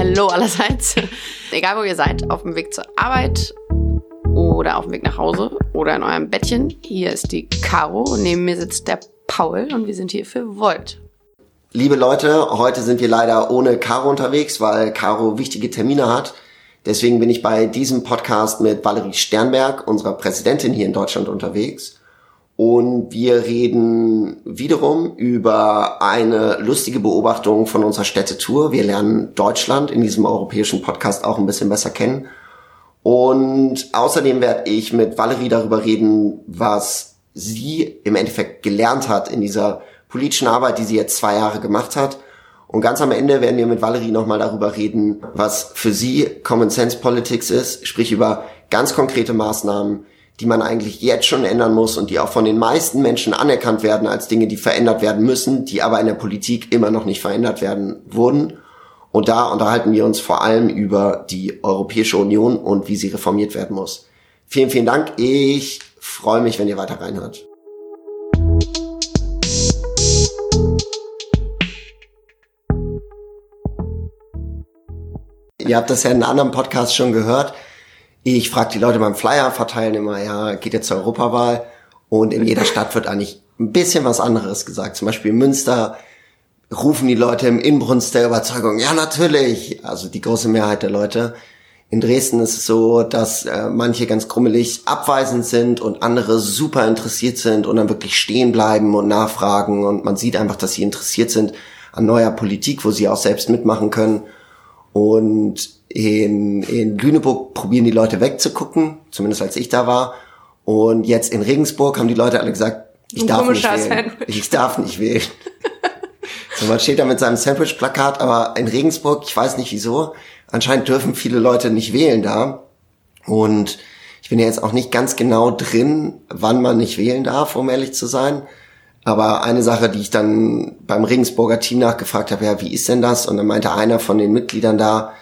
Hallo allerseits. Egal wo ihr seid, auf dem Weg zur Arbeit oder auf dem Weg nach Hause oder in eurem Bettchen. Hier ist die Caro und neben mir sitzt der Paul und wir sind hier für Volt. Liebe Leute, heute sind wir leider ohne Caro unterwegs, weil Caro wichtige Termine hat. Deswegen bin ich bei diesem Podcast mit Valerie Sternberg, unserer Präsidentin hier in Deutschland unterwegs. Und wir reden wiederum über eine lustige Beobachtung von unserer Städtetour. Wir lernen Deutschland in diesem europäischen Podcast auch ein bisschen besser kennen. Und außerdem werde ich mit Valerie darüber reden, was sie im Endeffekt gelernt hat in dieser politischen Arbeit, die sie jetzt zwei Jahre gemacht hat. Und ganz am Ende werden wir mit Valerie nochmal darüber reden, was für sie Common Sense Politics ist, sprich über ganz konkrete Maßnahmen, die man eigentlich jetzt schon ändern muss und die auch von den meisten Menschen anerkannt werden als Dinge, die verändert werden müssen, die aber in der Politik immer noch nicht verändert werden wurden. Und da unterhalten wir uns vor allem über die Europäische Union und wie sie reformiert werden muss. Vielen, vielen Dank. Ich freue mich, wenn ihr weiter reinhört. Ihr habt das ja in einem anderen Podcast schon gehört. Ich frage die Leute beim Flyer verteilen immer, ja, geht jetzt zur Europawahl und in jeder Stadt wird eigentlich ein bisschen was anderes gesagt. Zum Beispiel in Münster rufen die Leute im Inbrunst der Überzeugung, ja natürlich, also die große Mehrheit der Leute. In Dresden ist es so, dass äh, manche ganz krummelig abweisend sind und andere super interessiert sind und dann wirklich stehen bleiben und nachfragen und man sieht einfach, dass sie interessiert sind an neuer Politik, wo sie auch selbst mitmachen können. Und in, in Lüneburg probieren die Leute wegzugucken, zumindest als ich da war. Und jetzt in Regensburg haben die Leute alle gesagt, ich darf nicht wählen. Sandwich. Ich darf nicht wählen. so, man steht da mit seinem Sandwich-Plakat, aber in Regensburg, ich weiß nicht wieso, anscheinend dürfen viele Leute nicht wählen da. Und ich bin ja jetzt auch nicht ganz genau drin, wann man nicht wählen darf, um ehrlich zu sein. Aber eine Sache, die ich dann beim Regensburger Team nachgefragt habe, ja, wie ist denn das? Und dann meinte einer von den Mitgliedern da,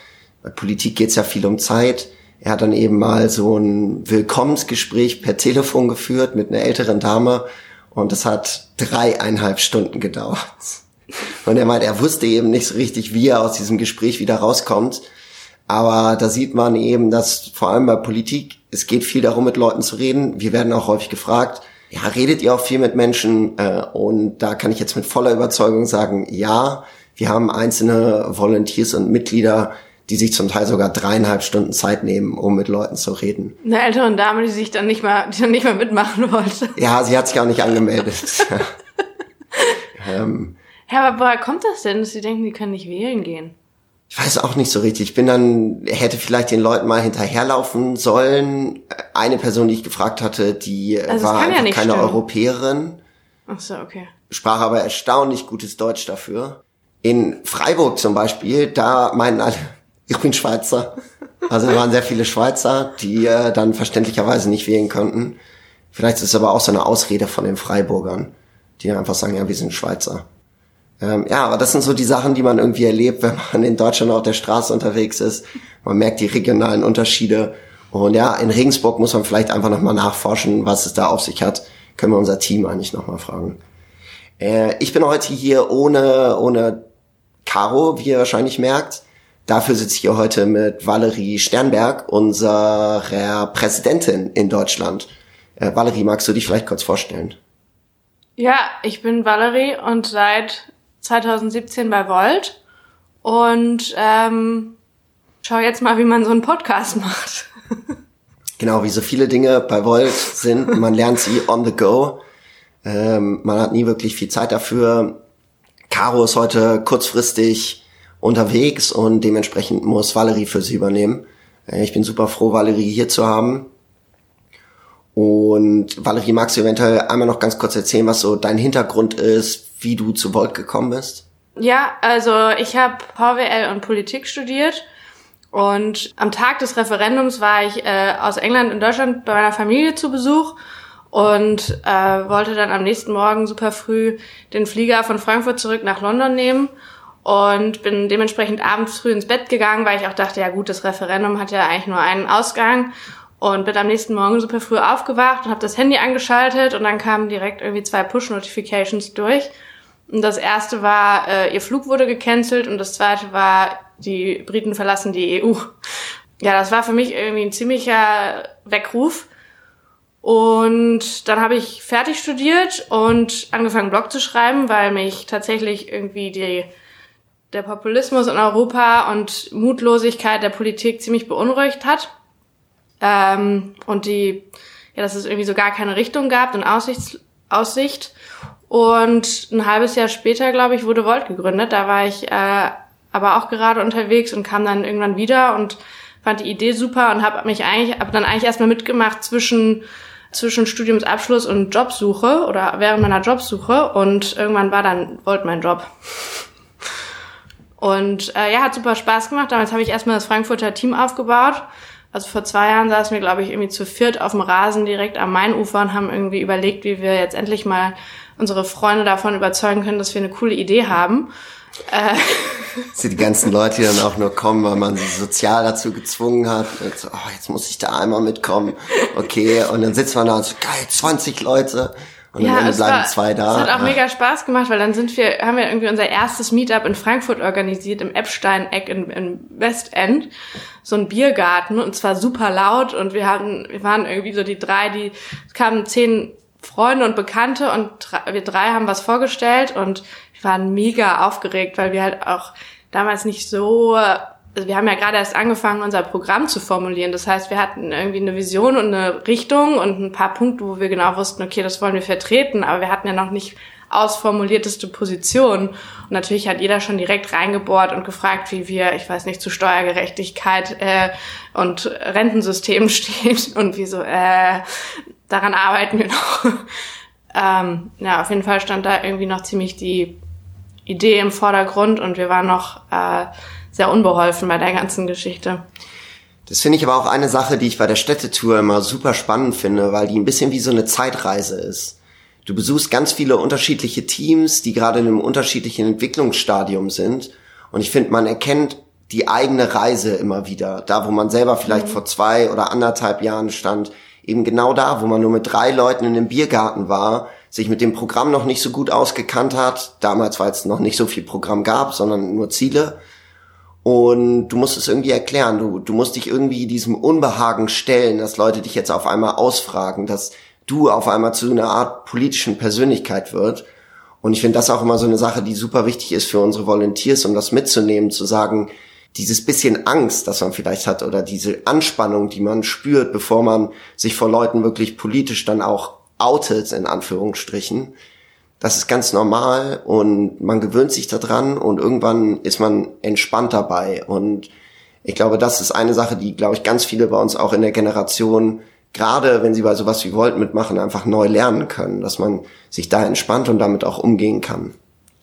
bei Politik geht's ja viel um Zeit. Er hat dann eben mal so ein Willkommensgespräch per Telefon geführt mit einer älteren Dame und das hat dreieinhalb Stunden gedauert. Und er meint, er wusste eben nicht so richtig, wie er aus diesem Gespräch wieder rauskommt. Aber da sieht man eben, dass vor allem bei Politik, es geht viel darum, mit Leuten zu reden. Wir werden auch häufig gefragt, ja, redet ihr auch viel mit Menschen? Äh, und da kann ich jetzt mit voller Überzeugung sagen, ja, wir haben einzelne Volunteers und Mitglieder, die sich zum Teil sogar dreieinhalb Stunden Zeit nehmen, um mit Leuten zu reden. Eine ältere Dame, die sich dann nicht mal, die dann nicht mal mitmachen wollte. Ja, sie hat sich auch nicht angemeldet. ähm, ja, aber woher kommt das denn, dass sie denken, die können nicht wählen gehen? Ich weiß auch nicht so richtig. Ich bin dann, hätte vielleicht den Leuten mal hinterherlaufen sollen. Eine Person, die ich gefragt hatte, die also war einfach ja keine stimmen. Europäerin. Ach so, okay. Sprach aber erstaunlich gutes Deutsch dafür. In Freiburg zum Beispiel, da meinen alle, ich bin Schweizer. Also es waren sehr viele Schweizer, die äh, dann verständlicherweise nicht wählen konnten. Vielleicht ist es aber auch so eine Ausrede von den Freiburgern, die einfach sagen, ja, wir sind Schweizer. Ähm, ja, aber das sind so die Sachen, die man irgendwie erlebt, wenn man in Deutschland auf der Straße unterwegs ist. Man merkt die regionalen Unterschiede. Und ja, in Regensburg muss man vielleicht einfach nochmal nachforschen, was es da auf sich hat. Können wir unser Team eigentlich nochmal fragen. Äh, ich bin heute hier ohne, ohne Caro, wie ihr wahrscheinlich merkt. Dafür sitze ich hier heute mit Valerie Sternberg, unserer Präsidentin in Deutschland. Äh, Valerie, magst du dich vielleicht kurz vorstellen? Ja, ich bin Valerie und seit 2017 bei Volt und ähm, schau jetzt mal, wie man so einen Podcast macht. genau, wie so viele Dinge bei Volt sind, man lernt sie on the go. Ähm, man hat nie wirklich viel Zeit dafür. Caro ist heute kurzfristig unterwegs und dementsprechend muss Valerie für sie übernehmen. Äh, ich bin super froh, Valerie hier zu haben. Und Valerie, magst du eventuell einmal noch ganz kurz erzählen, was so dein Hintergrund ist, wie du zu Volt gekommen bist? Ja, also ich habe VWL und Politik studiert und am Tag des Referendums war ich äh, aus England in Deutschland bei meiner Familie zu Besuch und äh, wollte dann am nächsten Morgen super früh den Flieger von Frankfurt zurück nach London nehmen und bin dementsprechend abends früh ins Bett gegangen, weil ich auch dachte, ja gut, das Referendum hat ja eigentlich nur einen Ausgang und bin am nächsten Morgen super früh aufgewacht und habe das Handy angeschaltet und dann kamen direkt irgendwie zwei Push-Notifications durch und das erste war, äh, ihr Flug wurde gecancelt und das zweite war, die Briten verlassen die EU. Ja, das war für mich irgendwie ein ziemlicher Weckruf. Und dann habe ich fertig studiert und angefangen Blog zu schreiben, weil mich tatsächlich irgendwie die, der Populismus in Europa und Mutlosigkeit der Politik ziemlich beunruhigt hat. Ähm, und die, ja, dass es irgendwie so gar keine Richtung gab und Aussicht. Aussicht. Und ein halbes Jahr später, glaube ich, wurde Volt gegründet. Da war ich äh, aber auch gerade unterwegs und kam dann irgendwann wieder und fand die Idee super und habe mich eigentlich, habe dann eigentlich erstmal mitgemacht zwischen zwischen Studiumsabschluss und Jobsuche oder während meiner Jobsuche und irgendwann war dann Volt mein Job. Und äh, ja, hat super Spaß gemacht. Damals habe ich erstmal das Frankfurter Team aufgebaut. Also vor zwei Jahren saßen wir, glaube ich, irgendwie zu viert auf dem Rasen direkt am Mainufer und haben irgendwie überlegt, wie wir jetzt endlich mal unsere Freunde davon überzeugen können, dass wir eine coole Idee haben. Äh. Sie die ganzen Leute, die dann auch nur kommen, weil man sie sozial dazu gezwungen hat. Und so, oh, jetzt muss ich da einmal mitkommen. Okay, und dann sitzt man da und so, geil, 20 Leute. Und ja, am Ende bleiben war, zwei da. Es hat auch mega Spaß gemacht, weil dann sind wir, haben wir irgendwie unser erstes Meetup in Frankfurt organisiert, im Epstein-Eck in, in Westend. So ein Biergarten und zwar super laut und wir hatten, wir waren irgendwie so die drei, die, es kamen zehn Freunde und Bekannte und wir drei haben was vorgestellt und wir waren mega aufgeregt, weil wir halt auch damals nicht so, also wir haben ja gerade erst angefangen, unser Programm zu formulieren. Das heißt, wir hatten irgendwie eine Vision und eine Richtung und ein paar Punkte, wo wir genau wussten, okay, das wollen wir vertreten, aber wir hatten ja noch nicht ausformulierteste Position. Und natürlich hat jeder schon direkt reingebohrt und gefragt, wie wir, ich weiß nicht, zu Steuergerechtigkeit äh, und Rentensystem stehen und wie so, äh, daran arbeiten wir noch. ähm, ja, auf jeden Fall stand da irgendwie noch ziemlich die Idee im Vordergrund und wir waren noch äh, sehr unbeholfen bei der ganzen Geschichte. Das finde ich aber auch eine Sache, die ich bei der Städtetour immer super spannend finde, weil die ein bisschen wie so eine Zeitreise ist. Du besuchst ganz viele unterschiedliche Teams, die gerade in einem unterschiedlichen Entwicklungsstadium sind. Und ich finde, man erkennt die eigene Reise immer wieder. Da, wo man selber vielleicht mhm. vor zwei oder anderthalb Jahren stand, eben genau da, wo man nur mit drei Leuten in einem Biergarten war, sich mit dem Programm noch nicht so gut ausgekannt hat. Damals, weil es noch nicht so viel Programm gab, sondern nur Ziele. Und du musst es irgendwie erklären. Du, du musst dich irgendwie diesem Unbehagen stellen, dass Leute dich jetzt auf einmal ausfragen, dass du auf einmal zu einer Art politischen Persönlichkeit wird. Und ich finde das auch immer so eine Sache, die super wichtig ist für unsere Volunteers, um das mitzunehmen, zu sagen, dieses bisschen Angst, das man vielleicht hat oder diese Anspannung, die man spürt, bevor man sich vor Leuten wirklich politisch dann auch outet, in Anführungsstrichen, das ist ganz normal und man gewöhnt sich daran und irgendwann ist man entspannt dabei. Und ich glaube, das ist eine Sache, die, glaube ich, ganz viele bei uns auch in der Generation, gerade wenn sie bei sowas wie Volt mitmachen, einfach neu lernen können, dass man sich da entspannt und damit auch umgehen kann.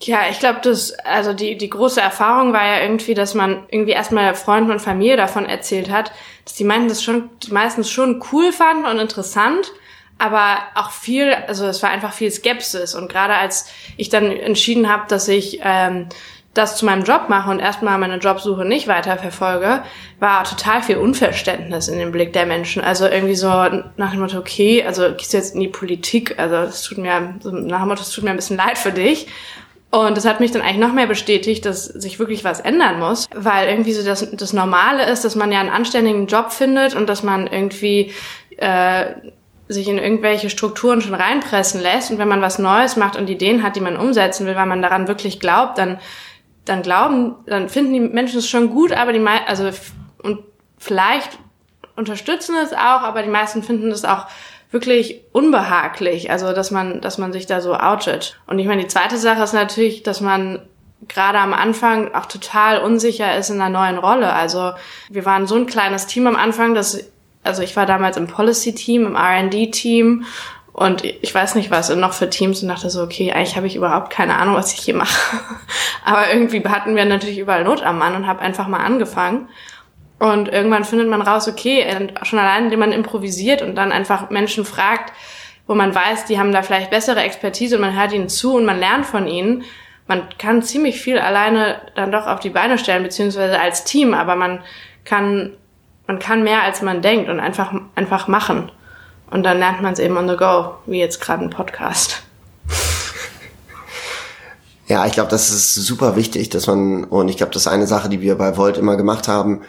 Ja, ich glaube, das, also die, die große Erfahrung war ja irgendwie, dass man irgendwie erstmal Freunden und Familie davon erzählt hat, dass die meinten, das schon, meistens schon cool fanden und interessant, aber auch viel, also es war einfach viel Skepsis. Und gerade als ich dann entschieden habe, dass ich ähm, das zu meinem Job mache und erstmal meine Jobsuche nicht weiter verfolge, war total viel Unverständnis in dem Blick der Menschen. Also irgendwie so nach dem Motto, okay, also gehst du jetzt in die Politik, also das tut mir, nach dem Motto, es tut mir ein bisschen leid für dich. Und das hat mich dann eigentlich noch mehr bestätigt, dass sich wirklich was ändern muss, weil irgendwie so das, das Normale ist, dass man ja einen anständigen Job findet und dass man irgendwie äh, sich in irgendwelche Strukturen schon reinpressen lässt. Und wenn man was Neues macht und Ideen hat, die man umsetzen will, weil man daran wirklich glaubt, dann dann glauben, dann finden die Menschen es schon gut, aber die also und vielleicht unterstützen es auch, aber die meisten finden es auch wirklich unbehaglich, also dass man, dass man sich da so outet. Und ich meine, die zweite Sache ist natürlich, dass man gerade am Anfang auch total unsicher ist in einer neuen Rolle. Also wir waren so ein kleines Team am Anfang, dass, also ich war damals im Policy-Team, im R&D-Team und ich weiß nicht was noch für Teams und dachte so, okay, eigentlich habe ich überhaupt keine Ahnung, was ich hier mache. Aber irgendwie hatten wir natürlich überall Not am Mann und habe einfach mal angefangen. Und irgendwann findet man raus, okay, schon allein, indem man improvisiert und dann einfach Menschen fragt, wo man weiß, die haben da vielleicht bessere Expertise und man hört ihnen zu und man lernt von ihnen. Man kann ziemlich viel alleine dann doch auf die Beine stellen, beziehungsweise als Team, aber man kann, man kann mehr als man denkt und einfach, einfach machen. Und dann lernt man es eben on the go, wie jetzt gerade ein Podcast. Ja, ich glaube, das ist super wichtig, dass man, und ich glaube, das ist eine Sache, die wir bei Volt immer gemacht haben,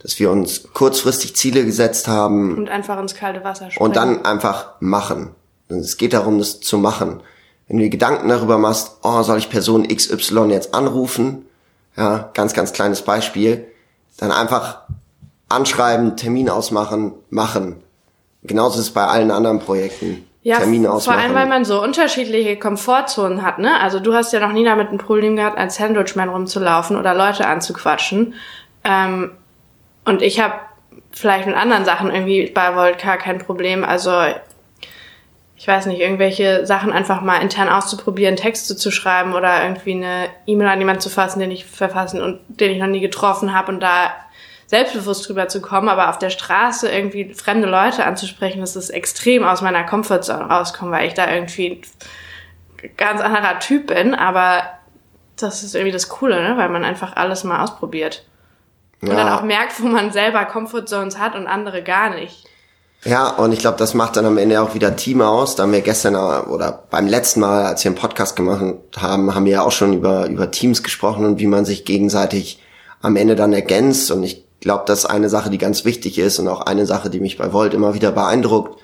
dass wir uns kurzfristig Ziele gesetzt haben. Und einfach ins kalte Wasser springen. Und dann einfach machen. Es geht darum, das zu machen. Wenn du dir Gedanken darüber machst, oh, soll ich Person XY jetzt anrufen? Ja, ganz, ganz kleines Beispiel. Dann einfach anschreiben, Termin ausmachen, machen. Genauso ist es bei allen anderen Projekten. Ja, Termine ausmachen. vor allem, weil man so unterschiedliche Komfortzonen hat, ne? Also du hast ja noch nie damit ein Problem gehabt, als Sandwichman rumzulaufen oder Leute anzuquatschen. Ähm, und ich habe vielleicht mit anderen Sachen irgendwie bei Voltka kein Problem. Also ich weiß nicht, irgendwelche Sachen einfach mal intern auszuprobieren, Texte zu schreiben oder irgendwie eine E-Mail an jemanden zu fassen, den ich verfassen und den ich noch nie getroffen habe und da selbstbewusst drüber zu kommen, aber auf der Straße irgendwie fremde Leute anzusprechen, das ist extrem aus meiner Comfortzone rauskommen, weil ich da irgendwie ganz anderer Typ bin, aber das ist irgendwie das Coole, ne? weil man einfach alles mal ausprobiert. Ja. Und dann auch merkt, wo man selber Comfortzones hat und andere gar nicht. Ja, und ich glaube, das macht dann am Ende auch wieder Team aus. Da haben wir gestern oder beim letzten Mal, als wir einen Podcast gemacht haben, haben wir ja auch schon über, über Teams gesprochen und wie man sich gegenseitig am Ende dann ergänzt. Und ich glaube, das ist eine Sache, die ganz wichtig ist und auch eine Sache, die mich bei Volt immer wieder beeindruckt.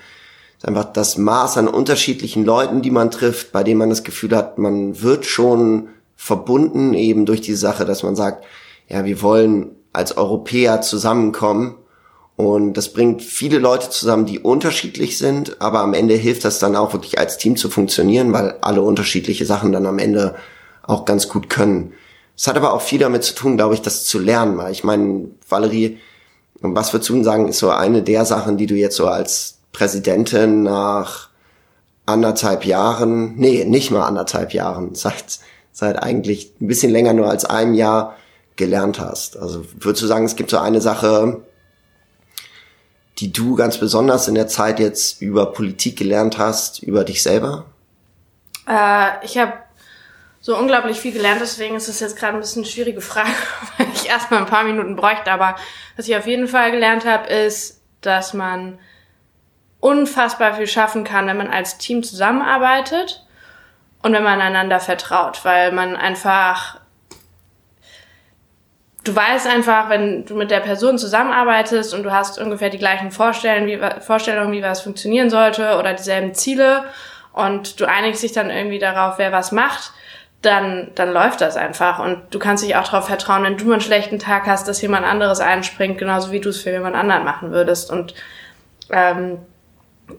Ist einfach das Maß an unterschiedlichen Leuten, die man trifft, bei denen man das Gefühl hat, man wird schon verbunden eben durch die Sache, dass man sagt, ja, wir wollen als Europäer zusammenkommen. Und das bringt viele Leute zusammen, die unterschiedlich sind, aber am Ende hilft das dann auch wirklich als Team zu funktionieren, weil alle unterschiedliche Sachen dann am Ende auch ganz gut können. Es hat aber auch viel damit zu tun, glaube ich, das zu lernen, weil ich meine, Valerie, was würdest du sagen, ist so eine der Sachen, die du jetzt so als Präsidentin nach anderthalb Jahren, nee, nicht mal anderthalb Jahren, seit, seit eigentlich ein bisschen länger nur als einem Jahr gelernt hast. Also würdest du sagen, es gibt so eine Sache, die du ganz besonders in der Zeit jetzt über Politik gelernt hast, über dich selber? Äh, ich habe so unglaublich viel gelernt, deswegen ist es jetzt gerade ein bisschen eine schwierige Frage, weil ich erstmal ein paar Minuten bräuchte. Aber was ich auf jeden Fall gelernt habe, ist, dass man unfassbar viel schaffen kann, wenn man als Team zusammenarbeitet und wenn man einander vertraut, weil man einfach du weißt einfach, wenn du mit der Person zusammenarbeitest und du hast ungefähr die gleichen Vorstellungen, wie, Vorstellungen, wie was funktionieren sollte oder dieselben Ziele und du einigst dich dann irgendwie darauf, wer was macht, dann, dann läuft das einfach. Und du kannst dich auch darauf vertrauen, wenn du einen schlechten Tag hast, dass jemand anderes einspringt, genauso wie du es für jemand anderen machen würdest. Und ähm,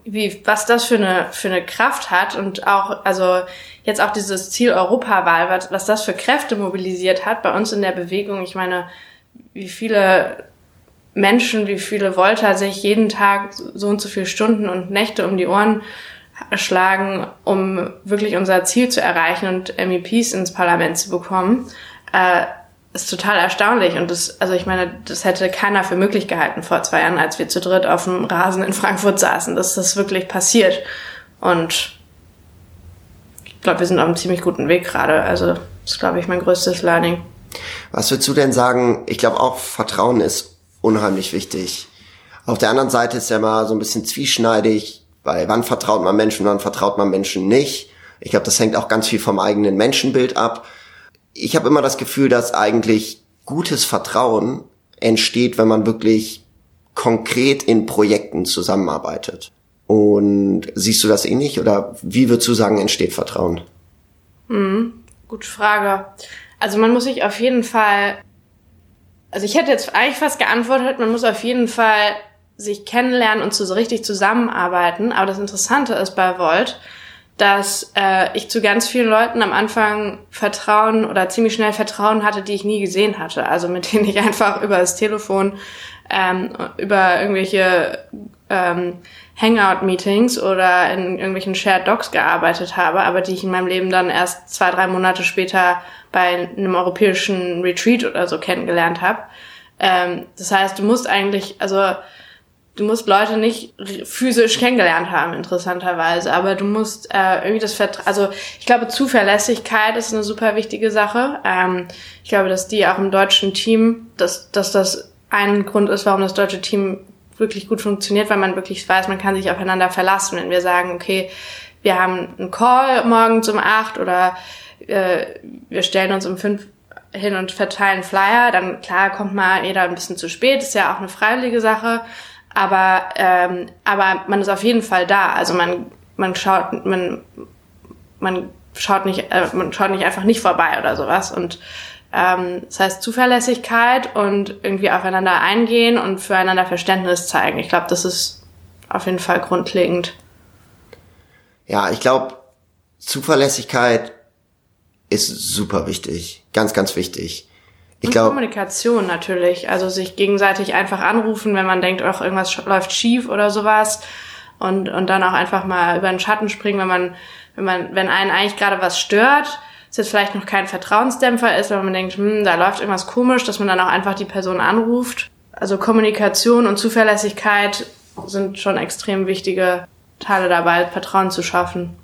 wie, was das für eine, für eine Kraft hat und auch, also jetzt auch dieses Ziel Europawahl, was, was das für Kräfte mobilisiert hat bei uns in der Bewegung. Ich meine, wie viele Menschen, wie viele Volter sich jeden Tag so und so viele Stunden und Nächte um die Ohren schlagen, um wirklich unser Ziel zu erreichen und MEPs ins Parlament zu bekommen. Äh, ist total erstaunlich und das, also ich meine, das hätte keiner für möglich gehalten vor zwei Jahren, als wir zu dritt auf dem Rasen in Frankfurt saßen, dass das wirklich passiert. Und ich glaube, wir sind auf einem ziemlich guten Weg gerade. Also das ist, glaube ich, mein größtes Learning. Was würdest du denn sagen? Ich glaube auch Vertrauen ist unheimlich wichtig. Auf der anderen Seite ist ja mal so ein bisschen zwieschneidig, weil wann vertraut man Menschen, wann vertraut man Menschen nicht. Ich glaube, das hängt auch ganz viel vom eigenen Menschenbild ab ich habe immer das Gefühl, dass eigentlich gutes Vertrauen entsteht, wenn man wirklich konkret in Projekten zusammenarbeitet. Und siehst du das ähnlich oder wie würdest du sagen, entsteht Vertrauen? Hm, gute Frage. Also man muss sich auf jeden Fall, also ich hätte jetzt eigentlich fast geantwortet, man muss auf jeden Fall sich kennenlernen und so richtig zusammenarbeiten. Aber das Interessante ist bei Volt, dass äh, ich zu ganz vielen Leuten am Anfang Vertrauen oder ziemlich schnell Vertrauen hatte, die ich nie gesehen hatte. Also mit denen ich einfach über das Telefon, ähm, über irgendwelche ähm, Hangout-Meetings oder in irgendwelchen Shared Docs gearbeitet habe, aber die ich in meinem Leben dann erst zwei, drei Monate später bei einem europäischen Retreat oder so kennengelernt habe. Ähm, das heißt, du musst eigentlich, also du musst Leute nicht physisch kennengelernt haben, interessanterweise, aber du musst äh, irgendwie das Vertrauen, also ich glaube, Zuverlässigkeit ist eine super wichtige Sache. Ähm, ich glaube, dass die auch im deutschen Team, dass, dass das ein Grund ist, warum das deutsche Team wirklich gut funktioniert, weil man wirklich weiß, man kann sich aufeinander verlassen. Wenn wir sagen, okay, wir haben einen Call morgens um acht oder äh, wir stellen uns um fünf hin und verteilen Flyer, dann klar kommt mal jeder ein bisschen zu spät, ist ja auch eine freiwillige Sache, aber ähm, aber man ist auf jeden Fall da. Also man man schaut man man schaut nicht äh, man schaut nicht einfach nicht vorbei oder sowas und ähm, das heißt Zuverlässigkeit und irgendwie aufeinander eingehen und füreinander Verständnis zeigen. Ich glaube, das ist auf jeden Fall grundlegend. Ja, ich glaube, Zuverlässigkeit ist super wichtig. Ganz, ganz wichtig. Ich glaube Kommunikation natürlich, also sich gegenseitig einfach anrufen, wenn man denkt, auch irgendwas läuft schief oder sowas und und dann auch einfach mal über den Schatten springen, wenn man wenn man wenn einen eigentlich gerade was stört, es jetzt vielleicht noch kein Vertrauensdämpfer ist, wenn man denkt, hm, da läuft irgendwas komisch, dass man dann auch einfach die Person anruft. Also Kommunikation und Zuverlässigkeit sind schon extrem wichtige Teile dabei, Vertrauen zu schaffen.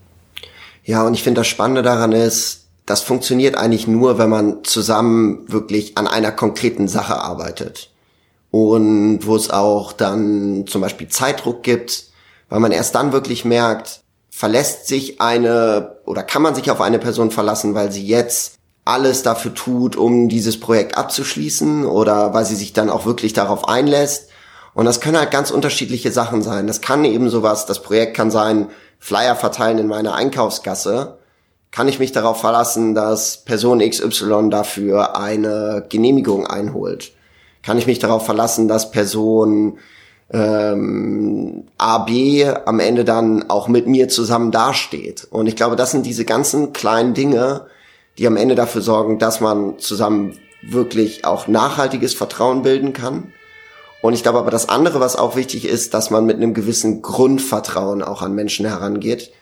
Ja, und ich finde das Spannende daran ist, das funktioniert eigentlich nur, wenn man zusammen wirklich an einer konkreten Sache arbeitet. Und wo es auch dann zum Beispiel Zeitdruck gibt, weil man erst dann wirklich merkt, verlässt sich eine oder kann man sich auf eine Person verlassen, weil sie jetzt alles dafür tut, um dieses Projekt abzuschließen oder weil sie sich dann auch wirklich darauf einlässt. Und das können halt ganz unterschiedliche Sachen sein. Das kann eben sowas, das Projekt kann sein, Flyer verteilen in meiner Einkaufsgasse kann ich mich darauf verlassen, dass Person XY dafür eine Genehmigung einholt? Kann ich mich darauf verlassen, dass Person ähm, AB am Ende dann auch mit mir zusammen dasteht? Und ich glaube, das sind diese ganzen kleinen Dinge, die am Ende dafür sorgen, dass man zusammen wirklich auch nachhaltiges Vertrauen bilden kann. Und ich glaube aber das andere, was auch wichtig ist, dass man mit einem gewissen Grundvertrauen auch an Menschen herangeht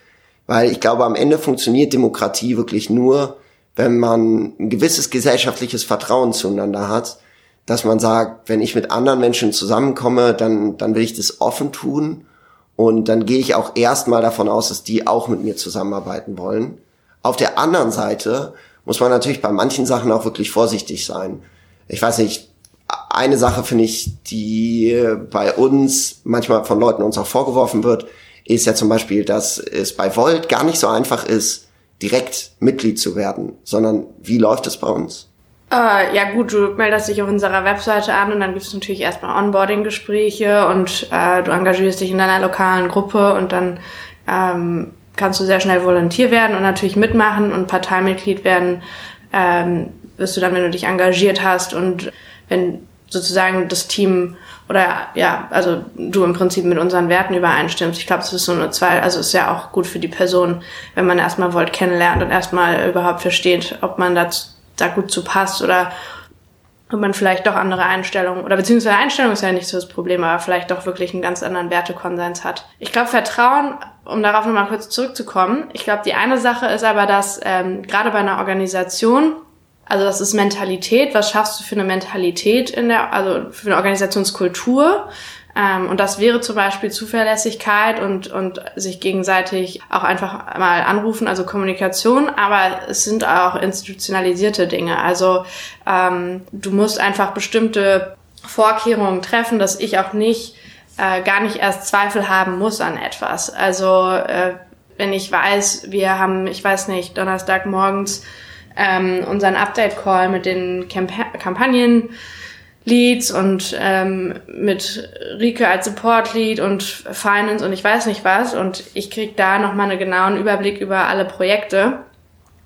weil ich glaube, am Ende funktioniert Demokratie wirklich nur, wenn man ein gewisses gesellschaftliches Vertrauen zueinander hat, dass man sagt, wenn ich mit anderen Menschen zusammenkomme, dann, dann will ich das offen tun und dann gehe ich auch erstmal davon aus, dass die auch mit mir zusammenarbeiten wollen. Auf der anderen Seite muss man natürlich bei manchen Sachen auch wirklich vorsichtig sein. Ich weiß nicht, eine Sache finde ich, die bei uns manchmal von Leuten uns auch vorgeworfen wird, ist ja zum Beispiel, dass es bei Volt gar nicht so einfach ist, direkt Mitglied zu werden, sondern wie läuft es bei uns? Äh, ja gut, du meldest dich auf unserer Webseite an und dann gibt es natürlich erstmal Onboarding-Gespräche und äh, du engagierst dich in deiner lokalen Gruppe und dann ähm, kannst du sehr schnell Volontier werden und natürlich mitmachen und Parteimitglied werden ähm, wirst du dann, wenn du dich engagiert hast und wenn sozusagen das Team oder ja, also du im Prinzip mit unseren Werten übereinstimmst. Ich glaube, es ist so eine zwei, also ist ja auch gut für die Person, wenn man erstmal Volt kennenlernt und erstmal überhaupt versteht, ob man da, da gut zu passt oder ob man vielleicht doch andere Einstellungen oder beziehungsweise Einstellung ist ja nicht so das Problem, aber vielleicht doch wirklich einen ganz anderen Wertekonsens hat. Ich glaube, Vertrauen, um darauf nochmal kurz zurückzukommen, ich glaube, die eine Sache ist aber, dass ähm, gerade bei einer Organisation also das ist Mentalität. Was schaffst du für eine Mentalität in der, also für eine Organisationskultur? Ähm, und das wäre zum Beispiel Zuverlässigkeit und, und sich gegenseitig auch einfach mal anrufen, also Kommunikation. Aber es sind auch institutionalisierte Dinge. Also ähm, du musst einfach bestimmte Vorkehrungen treffen, dass ich auch nicht äh, gar nicht erst Zweifel haben muss an etwas. Also äh, wenn ich weiß, wir haben, ich weiß nicht, Donnerstag morgens ähm, unseren Update-Call mit den Camp Kampagnen-Leads und ähm, mit Rike als Support-Lead und Finance und ich weiß nicht was. Und ich krieg da nochmal einen genauen Überblick über alle Projekte.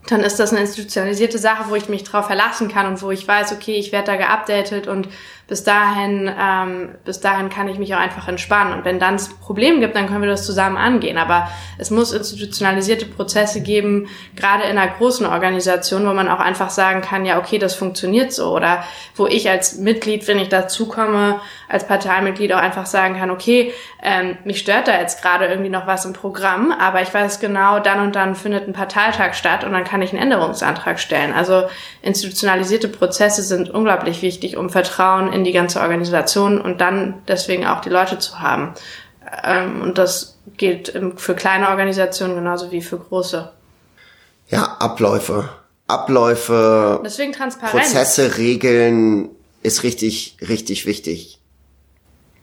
Dann ist das eine institutionalisierte Sache, wo ich mich drauf verlassen kann und wo ich weiß, okay, ich werde da geupdatet und bis dahin, ähm, bis dahin kann ich mich auch einfach entspannen. Und wenn dann es Problem gibt, dann können wir das zusammen angehen. Aber es muss institutionalisierte Prozesse geben, gerade in einer großen Organisation, wo man auch einfach sagen kann, ja, okay, das funktioniert so. Oder wo ich als Mitglied, wenn ich dazukomme, als Parteimitglied auch einfach sagen kann, okay, ähm, mich stört da jetzt gerade irgendwie noch was im Programm, aber ich weiß genau, dann und dann findet ein Parteitag statt und dann kann ich einen Änderungsantrag stellen. Also institutionalisierte Prozesse sind unglaublich wichtig, um Vertrauen in die ganze Organisation und dann deswegen auch die Leute zu haben. Ähm, und das gilt für kleine Organisationen genauso wie für große. Ja, Abläufe. Abläufe, Deswegen Transparenz. Prozesse, Regeln ist richtig, richtig wichtig.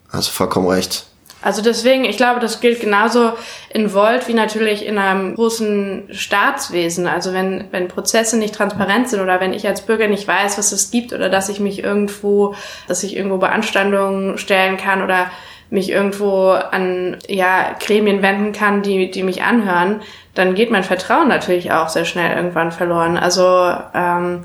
Hast du vollkommen recht. Also deswegen, ich glaube, das gilt genauso in Volt wie natürlich in einem großen Staatswesen. Also wenn, wenn Prozesse nicht transparent sind oder wenn ich als Bürger nicht weiß, was es gibt oder dass ich mich irgendwo, dass ich irgendwo Beanstandungen stellen kann oder mich irgendwo an ja, Gremien wenden kann, die, die mich anhören, dann geht mein Vertrauen natürlich auch sehr schnell irgendwann verloren. Also ähm,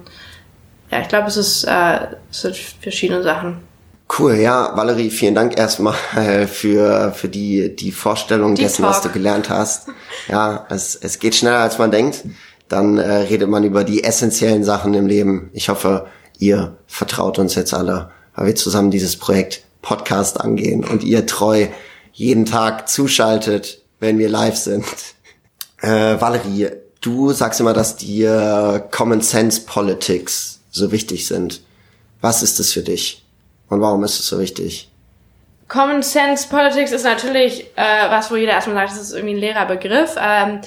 ja, ich glaube, es ist äh, es sind verschiedene Sachen. Cool, ja, Valerie, vielen Dank erstmal äh, für, für die, die Vorstellung die dessen, Talk. was du gelernt hast. Ja, es, es geht schneller, als man denkt. Dann äh, redet man über die essentiellen Sachen im Leben. Ich hoffe, ihr vertraut uns jetzt alle, weil wir zusammen dieses Projekt Podcast angehen und ihr treu jeden Tag zuschaltet, wenn wir live sind. Äh, Valerie, du sagst immer, dass dir Common Sense Politics so wichtig sind. Was ist das für dich? Und warum ist es so wichtig? Common Sense Politics ist natürlich äh, was, wo jeder erstmal sagt, das ist irgendwie ein leerer Begriff. Ähm,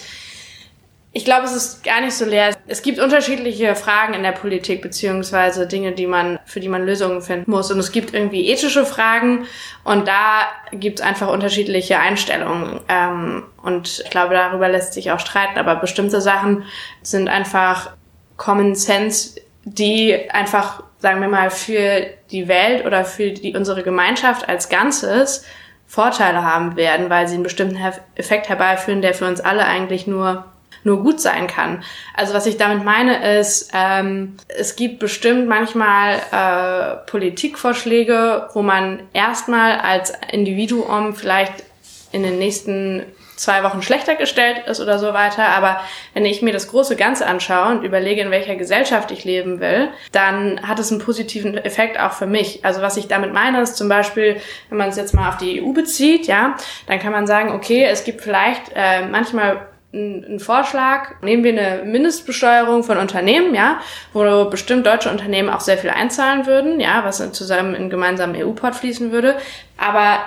ich glaube, es ist gar nicht so leer. Es gibt unterschiedliche Fragen in der Politik, beziehungsweise Dinge, die man, für die man Lösungen finden muss. Und es gibt irgendwie ethische Fragen und da gibt es einfach unterschiedliche Einstellungen. Ähm, und ich glaube, darüber lässt sich auch streiten, aber bestimmte Sachen sind einfach Common Sense, die einfach sagen wir mal, für die Welt oder für die, unsere Gemeinschaft als Ganzes Vorteile haben werden, weil sie einen bestimmten Effekt herbeiführen, der für uns alle eigentlich nur nur gut sein kann. Also was ich damit meine ist, ähm, es gibt bestimmt manchmal äh, Politikvorschläge, wo man erstmal als Individuum vielleicht in den nächsten zwei Wochen schlechter gestellt ist oder so weiter. Aber wenn ich mir das große Ganze anschaue und überlege, in welcher Gesellschaft ich leben will, dann hat es einen positiven Effekt auch für mich. Also was ich damit meine, ist zum Beispiel, wenn man es jetzt mal auf die EU bezieht, ja, dann kann man sagen, okay, es gibt vielleicht äh, manchmal ein Vorschlag, nehmen wir eine Mindestbesteuerung von Unternehmen, ja, wo bestimmt deutsche Unternehmen auch sehr viel einzahlen würden, ja, was zusammen in gemeinsamen EU-Port fließen würde. Aber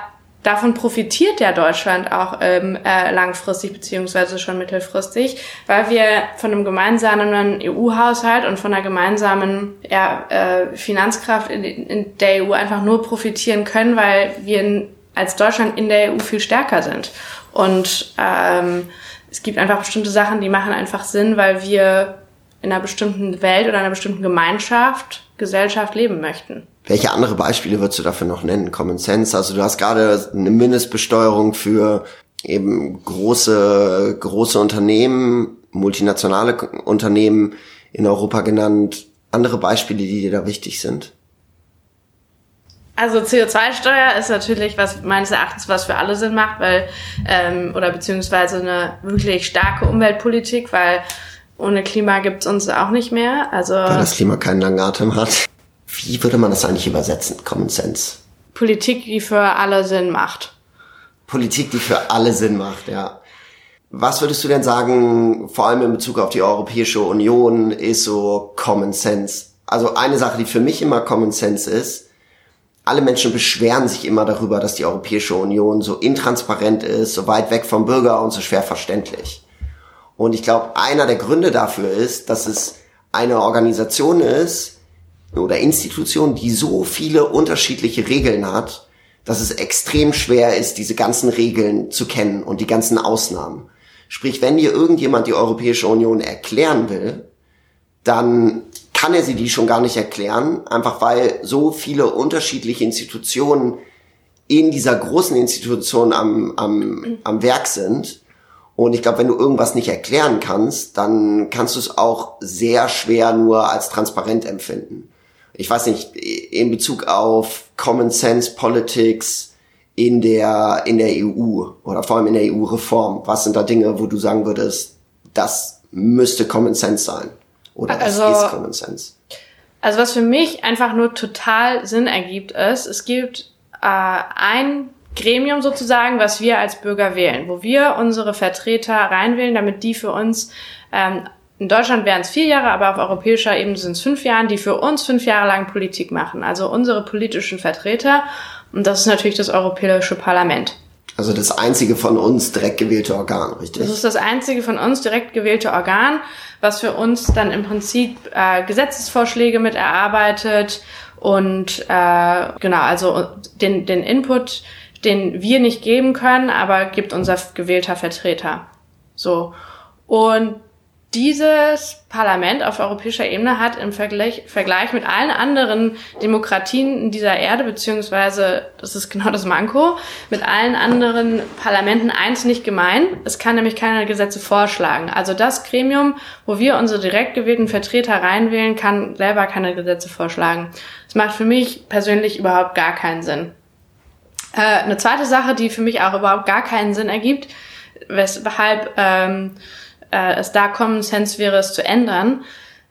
davon profitiert ja Deutschland auch ähm, äh, langfristig beziehungsweise schon mittelfristig, weil wir von einem gemeinsamen EU-Haushalt und von einer gemeinsamen ja, äh, Finanzkraft in, in der EU einfach nur profitieren können, weil wir als Deutschland in der EU viel stärker sind. Und ähm, es gibt einfach bestimmte Sachen, die machen einfach Sinn, weil wir in einer bestimmten Welt oder einer bestimmten Gemeinschaft, Gesellschaft leben möchten. Welche andere Beispiele würdest du dafür noch nennen? Common Sense, also du hast gerade eine Mindestbesteuerung für eben große, große Unternehmen, multinationale Unternehmen in Europa genannt. Andere Beispiele, die dir da wichtig sind? Also CO2-Steuer ist natürlich was meines Erachtens was für alle Sinn macht, weil ähm, oder beziehungsweise eine wirklich starke Umweltpolitik, weil ohne Klima gibt's uns auch nicht mehr. Also weil das Klima keinen langen Atem hat. Wie würde man das eigentlich übersetzen? Common Sense. Politik, die für alle Sinn macht. Politik, die für alle Sinn macht, ja. Was würdest du denn sagen, vor allem in Bezug auf die Europäische Union, ist so Common Sense? Also eine Sache, die für mich immer Common Sense ist, alle Menschen beschweren sich immer darüber, dass die Europäische Union so intransparent ist, so weit weg vom Bürger und so schwer verständlich. Und ich glaube, einer der Gründe dafür ist, dass es eine Organisation ist, oder Institution, die so viele unterschiedliche Regeln hat, dass es extrem schwer ist, diese ganzen Regeln zu kennen und die ganzen Ausnahmen. Sprich, wenn dir irgendjemand die Europäische Union erklären will, dann kann er sie die schon gar nicht erklären, einfach weil so viele unterschiedliche Institutionen in dieser großen Institution am, am, am Werk sind. Und ich glaube, wenn du irgendwas nicht erklären kannst, dann kannst du es auch sehr schwer nur als transparent empfinden ich weiß nicht, in Bezug auf Common Sense Politics in der, in der EU oder vor allem in der EU-Reform? Was sind da Dinge, wo du sagen würdest, das müsste Common Sense sein? Oder das also, ist Common Sense? Also was für mich einfach nur total Sinn ergibt ist, es gibt äh, ein Gremium sozusagen, was wir als Bürger wählen, wo wir unsere Vertreter reinwählen, damit die für uns ähm, in Deutschland wären es vier Jahre, aber auf europäischer Ebene sind es fünf Jahre, die für uns fünf Jahre lang Politik machen. Also unsere politischen Vertreter. Und das ist natürlich das Europäische Parlament. Also das einzige von uns direkt gewählte Organ, richtig? Das ist das einzige von uns direkt gewählte Organ, was für uns dann im Prinzip äh, Gesetzesvorschläge mit erarbeitet und äh, genau, also den, den Input den wir nicht geben können, aber gibt unser gewählter Vertreter. So. Und dieses Parlament auf europäischer Ebene hat im Vergleich, Vergleich mit allen anderen Demokratien dieser Erde, beziehungsweise, das ist genau das Manko, mit allen anderen Parlamenten eins nicht gemein. Es kann nämlich keine Gesetze vorschlagen. Also das Gremium, wo wir unsere direkt gewählten Vertreter reinwählen, kann selber keine Gesetze vorschlagen. Das macht für mich persönlich überhaupt gar keinen Sinn. Äh, eine zweite Sache, die für mich auch überhaupt gar keinen Sinn ergibt, weshalb ähm, äh, es da Common Sense wäre, es zu ändern,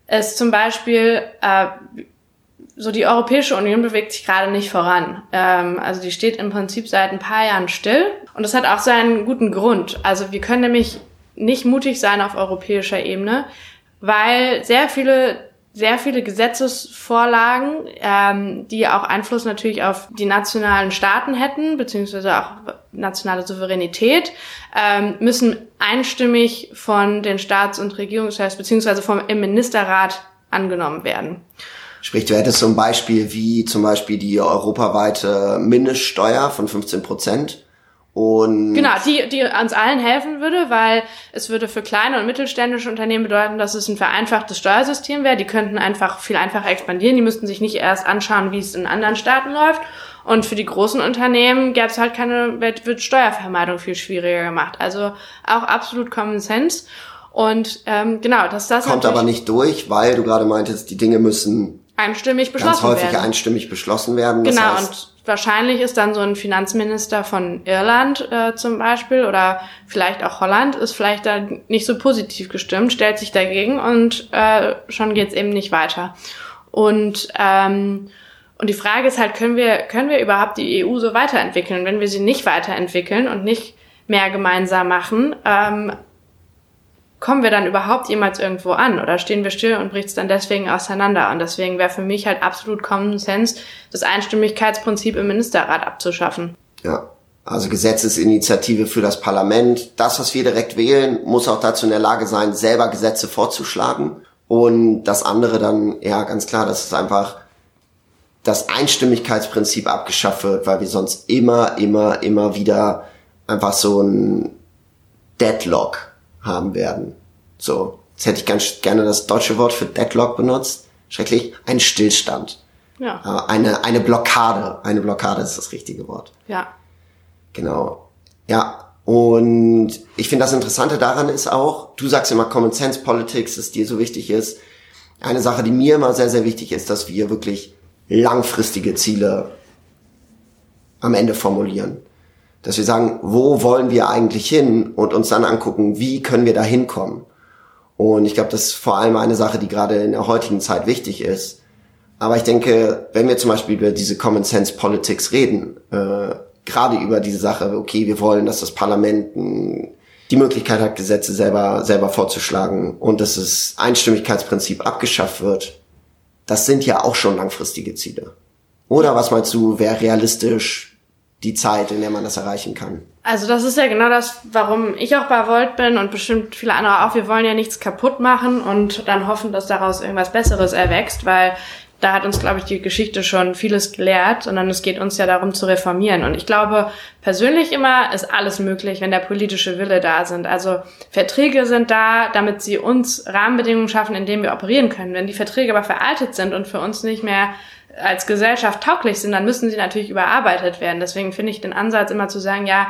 ist zum Beispiel, äh, so die Europäische Union bewegt sich gerade nicht voran. Ähm, also die steht im Prinzip seit ein paar Jahren still und das hat auch seinen guten Grund. Also wir können nämlich nicht mutig sein auf europäischer Ebene, weil sehr viele sehr viele Gesetzesvorlagen, ähm, die auch Einfluss natürlich auf die nationalen Staaten hätten, beziehungsweise auch nationale Souveränität, ähm, müssen einstimmig von den Staats- und Regierungschefs, beziehungsweise vom im Ministerrat angenommen werden. Sprich, du hättest ein Beispiel wie zum Beispiel die europaweite Mindeststeuer von 15 Prozent und genau, die, die uns allen helfen würde, weil es würde für kleine und mittelständische Unternehmen bedeuten, dass es ein vereinfachtes Steuersystem wäre. Die könnten einfach viel einfacher expandieren. Die müssten sich nicht erst anschauen, wie es in anderen Staaten läuft. Und für die großen Unternehmen gäbe es halt keine, wird Steuervermeidung viel schwieriger gemacht. Also auch absolut Common Sense. Und ähm, genau, dass das kommt aber nicht durch, weil du gerade meintest, die Dinge müssen einstimmig beschlossen ganz häufig werden. einstimmig beschlossen werden. Das genau, heißt, wahrscheinlich ist dann so ein Finanzminister von Irland äh, zum Beispiel oder vielleicht auch Holland ist vielleicht da nicht so positiv gestimmt, stellt sich dagegen und äh, schon geht's eben nicht weiter. Und ähm, und die Frage ist halt, können wir können wir überhaupt die EU so weiterentwickeln? Wenn wir sie nicht weiterentwickeln und nicht mehr gemeinsam machen, ähm, kommen wir dann überhaupt jemals irgendwo an oder stehen wir still und bricht es dann deswegen auseinander? Und deswegen wäre für mich halt absolut Common Sense, das Einstimmigkeitsprinzip im Ministerrat abzuschaffen. Ja. Also Gesetzesinitiative für das Parlament. Das, was wir direkt wählen, muss auch dazu in der Lage sein, selber Gesetze vorzuschlagen. Und das andere dann, ja, ganz klar, dass es einfach das Einstimmigkeitsprinzip abgeschafft wird, weil wir sonst immer, immer, immer wieder einfach so ein Deadlock haben werden. So, jetzt hätte ich ganz gerne das deutsche Wort für Deadlock benutzt. Schrecklich, ein Stillstand. Ja. Eine, eine Blockade. Eine Blockade ist das richtige Wort. Ja. Genau. Ja. Und ich finde das Interessante daran ist auch, du sagst immer Common Sense Politics, dass dir so wichtig ist. Eine Sache, die mir immer sehr, sehr wichtig ist, dass wir wirklich langfristige Ziele am Ende formulieren dass wir sagen, wo wollen wir eigentlich hin und uns dann angucken, wie können wir da hinkommen. Und ich glaube, das ist vor allem eine Sache, die gerade in der heutigen Zeit wichtig ist. Aber ich denke, wenn wir zum Beispiel über diese Common Sense Politics reden, äh, gerade über diese Sache, okay, wir wollen, dass das Parlament die Möglichkeit hat, Gesetze selber, selber vorzuschlagen und dass das Einstimmigkeitsprinzip abgeschafft wird, das sind ja auch schon langfristige Ziele. Oder was meinst du, wäre realistisch die Zeit, in der man das erreichen kann. Also das ist ja genau das, warum ich auch bei Volt bin und bestimmt viele andere auch. Wir wollen ja nichts kaputt machen und dann hoffen, dass daraus irgendwas Besseres erwächst, weil da hat uns, glaube ich, die Geschichte schon vieles gelehrt, sondern es geht uns ja darum zu reformieren. Und ich glaube, persönlich immer ist alles möglich, wenn der politische Wille da sind. Also Verträge sind da, damit sie uns Rahmenbedingungen schaffen, in denen wir operieren können. Wenn die Verträge aber veraltet sind und für uns nicht mehr als Gesellschaft tauglich sind, dann müssen sie natürlich überarbeitet werden. Deswegen finde ich den Ansatz immer zu sagen, ja,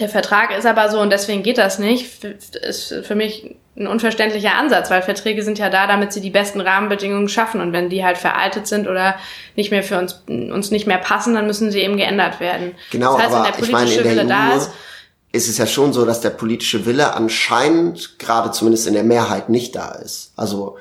der Vertrag ist aber so und deswegen geht das nicht, ist für mich ein unverständlicher Ansatz, weil Verträge sind ja da, damit sie die besten Rahmenbedingungen schaffen und wenn die halt veraltet sind oder nicht mehr für uns uns nicht mehr passen, dann müssen sie eben geändert werden. Genau, das heißt, aber wenn der politische ich meine, in der Wille EU da ist, ist es ja schon so, dass der politische Wille anscheinend gerade zumindest in der Mehrheit nicht da ist. Also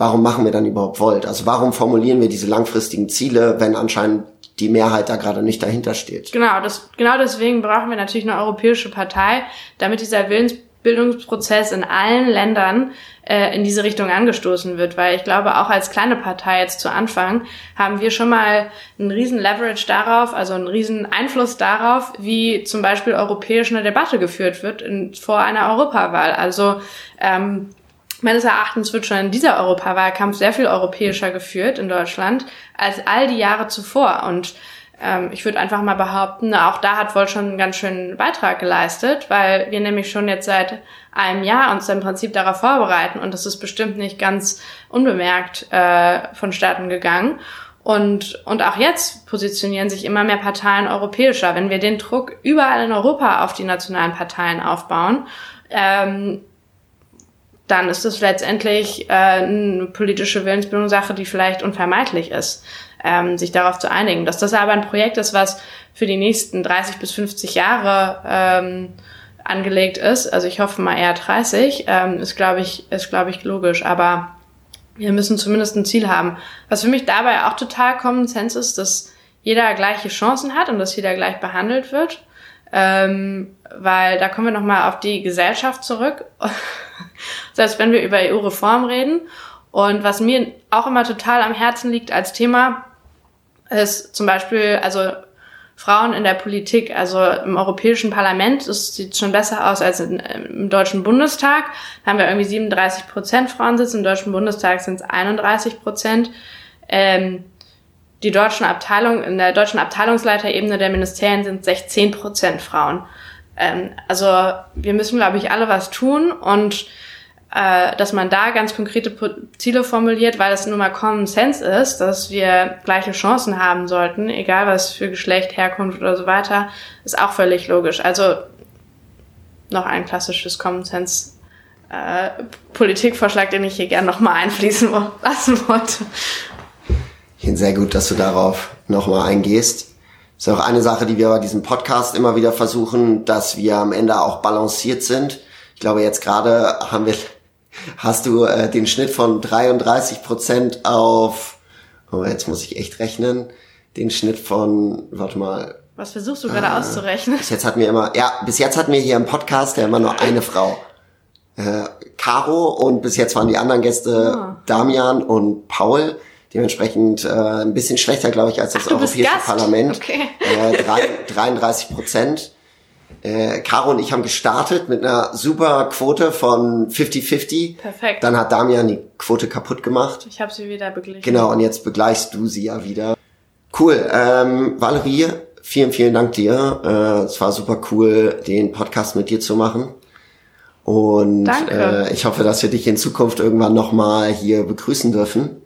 warum machen wir dann überhaupt Volt? Also warum formulieren wir diese langfristigen Ziele, wenn anscheinend die Mehrheit da gerade nicht dahinter steht? Genau, das, genau deswegen brauchen wir natürlich eine europäische Partei, damit dieser Willensbildungsprozess in allen Ländern äh, in diese Richtung angestoßen wird, weil ich glaube, auch als kleine Partei jetzt zu Anfang haben wir schon mal einen riesen Leverage darauf, also einen riesen Einfluss darauf, wie zum Beispiel europäisch eine Debatte geführt wird in, vor einer Europawahl. Also ähm, Meines Erachtens wird schon in dieser Europawahlkampf sehr viel europäischer geführt in Deutschland als all die Jahre zuvor. Und ähm, ich würde einfach mal behaupten, auch da hat Volt schon einen ganz schönen Beitrag geleistet, weil wir nämlich schon jetzt seit einem Jahr uns im Prinzip darauf vorbereiten und das ist bestimmt nicht ganz unbemerkt äh, vonstatten gegangen. Und, und auch jetzt positionieren sich immer mehr Parteien europäischer. Wenn wir den Druck überall in Europa auf die nationalen Parteien aufbauen, ähm, dann ist es letztendlich äh, eine politische Willensbildungssache, die vielleicht unvermeidlich ist ähm, sich darauf zu einigen. Dass das aber ein Projekt ist, was für die nächsten 30 bis 50 Jahre ähm, angelegt ist, also ich hoffe mal eher 30, ähm, ist glaube ich, ist glaube ich logisch, aber wir müssen zumindest ein Ziel haben. Was für mich dabei auch total Common Sense ist, dass jeder gleiche Chancen hat und dass jeder gleich behandelt wird. Ähm, weil da kommen wir nochmal auf die Gesellschaft zurück. Selbst wenn wir über EU-Reform reden. Und was mir auch immer total am Herzen liegt als Thema, ist zum Beispiel, also Frauen in der Politik, also im Europäischen Parlament, das sieht schon besser aus als in, im Deutschen Bundestag. Da haben wir irgendwie 37 Prozent Frauensitz, im Deutschen Bundestag sind es 31 Prozent. Ähm, die deutschen Abteilungen, in der deutschen Abteilungsleiterebene der Ministerien sind 16 Prozent Frauen. Ähm, also wir müssen, glaube ich, alle was tun und äh, dass man da ganz konkrete Ziele formuliert, weil es nun mal Common Sense ist, dass wir gleiche Chancen haben sollten, egal was für Geschlecht, Herkunft oder so weiter, ist auch völlig logisch. Also noch ein klassisches Common Sense äh, Politikvorschlag, den ich hier gerne nochmal einfließen lassen wollte. Sehr gut, dass du darauf nochmal eingehst. Das ist auch eine Sache, die wir bei diesem Podcast immer wieder versuchen, dass wir am Ende auch balanciert sind. Ich glaube, jetzt gerade haben wir hast du äh, den Schnitt von 33 Prozent auf, oh, jetzt muss ich echt rechnen, den Schnitt von, warte mal. Was versuchst du gerade äh, auszurechnen? Bis jetzt hatten wir immer, ja, bis jetzt hatten wir hier im Podcast ja immer nur eine Frau. Äh, Caro und bis jetzt waren die anderen Gäste oh. Damian und Paul. Dementsprechend äh, ein bisschen schlechter, glaube ich, als das Ach, Europäische Parlament. Okay. Äh, 33 Prozent. Äh, Caro und ich haben gestartet mit einer super Quote von 50-50. Perfekt. Dann hat Damian die Quote kaputt gemacht. Ich habe sie wieder beglichen. Genau, und jetzt begleichst du sie ja wieder. Cool. Ähm, Valerie, vielen, vielen Dank dir. Äh, es war super cool, den Podcast mit dir zu machen. Und Danke. Äh, ich hoffe, dass wir dich in Zukunft irgendwann nochmal hier begrüßen dürfen.